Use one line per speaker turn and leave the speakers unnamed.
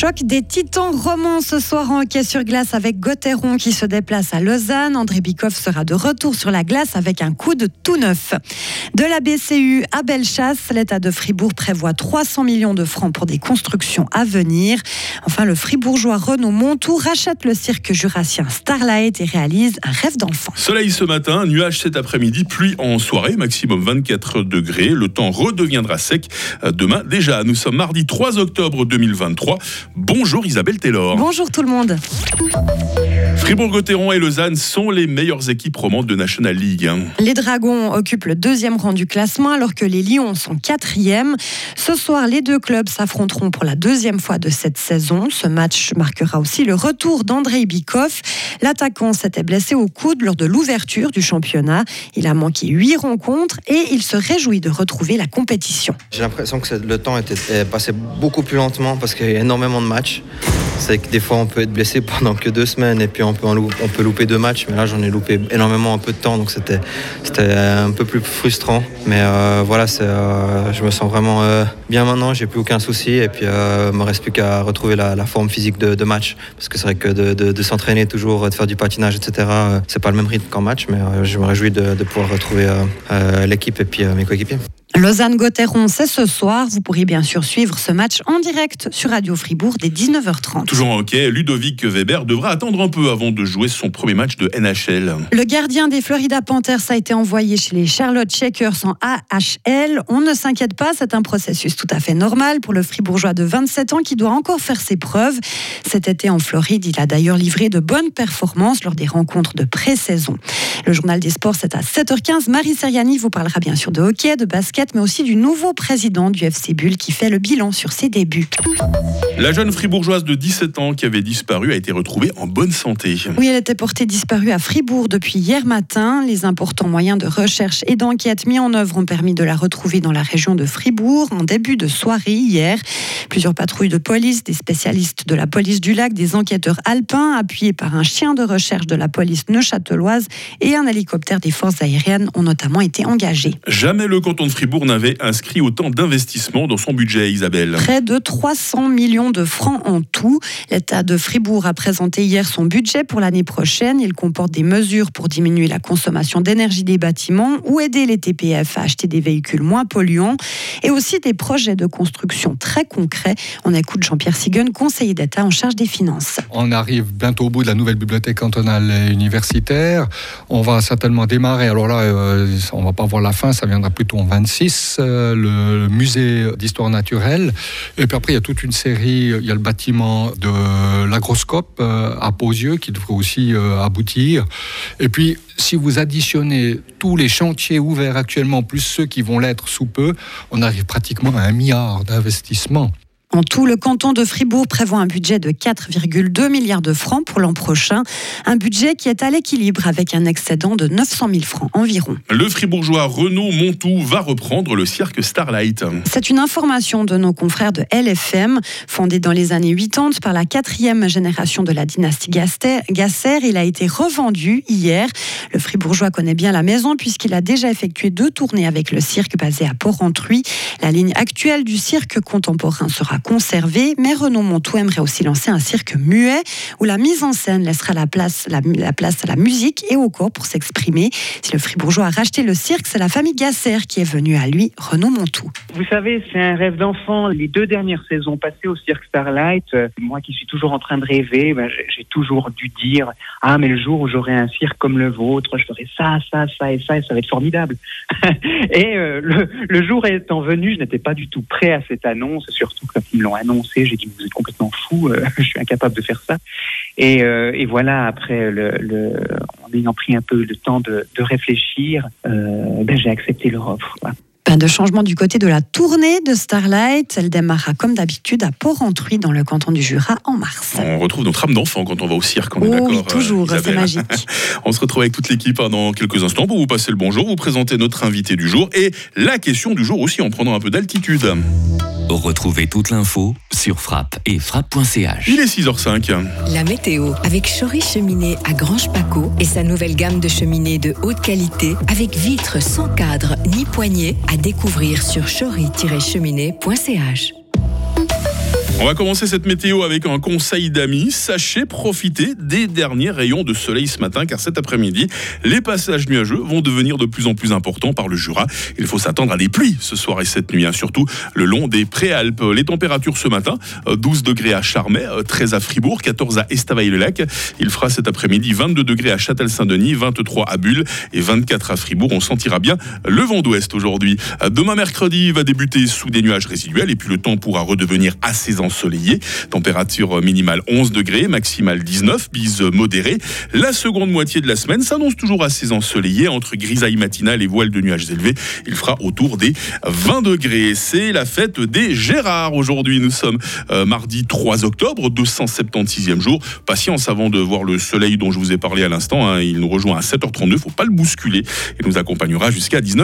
choc des titans romans ce soir en hockey sur glace avec Gauthieron qui se déplace à Lausanne. André Bikoff sera de retour sur la glace avec un coup de tout neuf. De la BCU à Bellechasse, l'État de Fribourg prévoit 300 millions de francs pour des constructions à venir. Enfin, le fribourgeois Renaud Montou rachète le cirque jurassien Starlight et réalise un rêve d'enfant.
Soleil ce matin, nuage cet après-midi, pluie en soirée, maximum 24 degrés. Le temps redeviendra sec demain. Déjà, nous sommes mardi 3 octobre 2023. Bonjour Isabelle Taylor.
Bonjour tout le monde.
Fribourg-Gotteron et Lausanne sont les meilleures équipes romandes de National League. Hein.
Les Dragons occupent le deuxième rang du classement alors que les Lions sont quatrième. Ce soir, les deux clubs s'affronteront pour la deuxième fois de cette saison. Ce match marquera aussi le retour d'Andrei Bikoff. L'attaquant s'était blessé au coude lors de l'ouverture du championnat. Il a manqué huit rencontres et il se réjouit de retrouver la compétition.
J'ai l'impression que le temps était passé beaucoup plus lentement parce qu'il y a énormément de matchs. C'est que des fois on peut être blessé pendant que deux semaines et puis on peut, on peut louper deux matchs. Mais là j'en ai loupé énormément un peu de temps donc c'était un peu plus frustrant. Mais euh, voilà, euh, je me sens vraiment euh, bien maintenant, j'ai plus aucun souci et puis il me reste plus qu'à retrouver la, forme physique de, match. Parce que c'est vrai que de, s'entraîner toujours, de faire du patinage, etc., c'est pas le même rythme qu'en match, mais je me réjouis de, pouvoir retrouver l'équipe et puis mes coéquipiers.
Lausanne-Gotteron, c'est ce soir. Vous pourrez bien sûr suivre ce match en direct sur Radio Fribourg dès 19h30.
Toujours en hockey, Ludovic Weber devra attendre un peu avant de jouer son premier match de NHL.
Le gardien des Florida Panthers a été envoyé chez les Charlotte Shakers en AHL. On ne s'inquiète pas, c'est un processus tout à fait normal pour le Fribourgeois de 27 ans qui doit encore faire ses preuves. Cet été en Floride, il a d'ailleurs livré de bonnes performances lors des rencontres de pré-saison. Le journal des sports, c'est à 7h15. Marie Seriani vous parlera bien sûr de hockey, de basket mais aussi du nouveau président du FC Bull qui fait le bilan sur ses débuts.
La jeune fribourgeoise de 17 ans qui avait disparu a été retrouvée en bonne santé.
Oui, elle était portée disparue à Fribourg depuis hier matin. Les importants moyens de recherche et d'enquête mis en œuvre ont permis de la retrouver dans la région de Fribourg en début de soirée hier. Plusieurs patrouilles de police, des spécialistes de la police du lac, des enquêteurs alpins appuyés par un chien de recherche de la police neuchâteloise et un hélicoptère des forces aériennes ont notamment été engagés.
Jamais le canton de Fribourg n'avait inscrit autant d'investissements dans son budget, Isabelle.
Près de 300 millions de francs en tout. L'État de Fribourg a présenté hier son budget pour l'année prochaine. Il comporte des mesures pour diminuer la consommation d'énergie des bâtiments ou aider les TPF à acheter des véhicules moins polluants et aussi des projets de construction très concrets. On écoute Jean-Pierre Sigun, conseiller d'État en charge des finances.
On arrive bientôt au bout de la nouvelle bibliothèque cantonale universitaire. On va certainement démarrer. Alors là, euh, on va pas voir la fin, ça viendra plutôt en 26 euh, le musée d'histoire naturelle. Et puis après, il y a toute une série, il y a le bâtiment de l'agroscope euh, à Posieux qui devrait aussi euh, aboutir. Et puis, si vous additionnez tous les chantiers ouverts actuellement, plus ceux qui vont l'être sous peu, on arrive pratiquement à un milliard d'investissements.
En tout, le canton de Fribourg prévoit un budget de 4,2 milliards de francs pour l'an prochain. Un budget qui est à l'équilibre avec un excédent de 900 000 francs environ.
Le fribourgeois Renaud Montou va reprendre le cirque Starlight.
C'est une information de nos confrères de LFM. Fondé dans les années 80 par la quatrième génération de la dynastie Gasser, il a été revendu hier. Le fribourgeois connaît bien la maison puisqu'il a déjà effectué deux tournées avec le cirque basé à Port-Entruy. La ligne actuelle du cirque contemporain sera conserver, mais Renaud Montou aimerait aussi lancer un cirque muet où la mise en scène laissera la place, la, place à la musique et au corps pour s'exprimer. Si le Fribourgeois a racheté le cirque, c'est la famille Gasser qui est venue à lui, Renaud Montou.
Vous savez, c'est un rêve d'enfant. Les deux dernières saisons passées au cirque Starlight, euh, moi qui suis toujours en train de rêver, ben, j'ai toujours dû dire Ah, mais le jour où j'aurai un cirque comme le vôtre, je ferai ça, ça, ça et ça, et ça va être formidable. et euh, le, jour étant venu, je n'étais pas du tout prêt à cette annonce, surtout quand ils me l'ont annoncé, j'ai dit vous êtes complètement fou, euh, je suis incapable de faire ça. Et, euh, et voilà, après, le, le, en ayant pris un peu le temps de, de réfléchir, euh, ben, j'ai accepté leur offre.
Pas de changement du côté de la tournée de Starlight. Elle démarra comme d'habitude à Port-Entruy dans le canton du Jura en mars.
On retrouve notre âme d'enfant quand on va au cirque, on est
oh
d'accord
Oui, toujours, c'est magique.
on se retrouve avec toute l'équipe hein, dans quelques instants pour vous passer le bonjour, vous présenter notre invité du jour et la question du jour aussi en prenant un peu d'altitude.
Retrouvez toute l'info sur frappe et frappe.ch.
Il est 6h05.
La météo avec Chory Cheminée à Grange Paco et sa nouvelle gamme de cheminées de haute qualité avec vitres sans cadre ni poignée à découvrir sur chory-cheminée.ch.
On va commencer cette météo avec un conseil d'amis. Sachez profiter des derniers rayons de soleil ce matin car cet après-midi, les passages nuageux vont devenir de plus en plus importants par le Jura. Il faut s'attendre à des pluies ce soir et cette nuit, hein, surtout le long des Préalpes. Les températures ce matin, 12 euh, degrés à Charmey, 13 euh, à Fribourg, 14 à Estavayer-le-Lac. Il fera cet après-midi 22 degrés à Châtel-Saint-Denis, 23 à Bulle et 24 à Fribourg. On sentira bien le vent d'ouest aujourd'hui. Euh, demain mercredi va débuter sous des nuages résiduels et puis le temps pourra redevenir assez ensoleillé. Température minimale 11 degrés, maximale 19, bise modérée. La seconde moitié de la semaine s'annonce toujours assez ensoleillée entre grisaille matinale et voile de nuages élevés. Il fera autour des 20 degrés. C'est la fête des Gérards aujourd'hui. Nous sommes euh, mardi 3 octobre, 276e jour. Patience avant de voir le soleil dont je vous ai parlé à l'instant. Hein. Il nous rejoint à 7h32. Faut pas le bousculer. Il nous accompagnera jusqu'à 19h.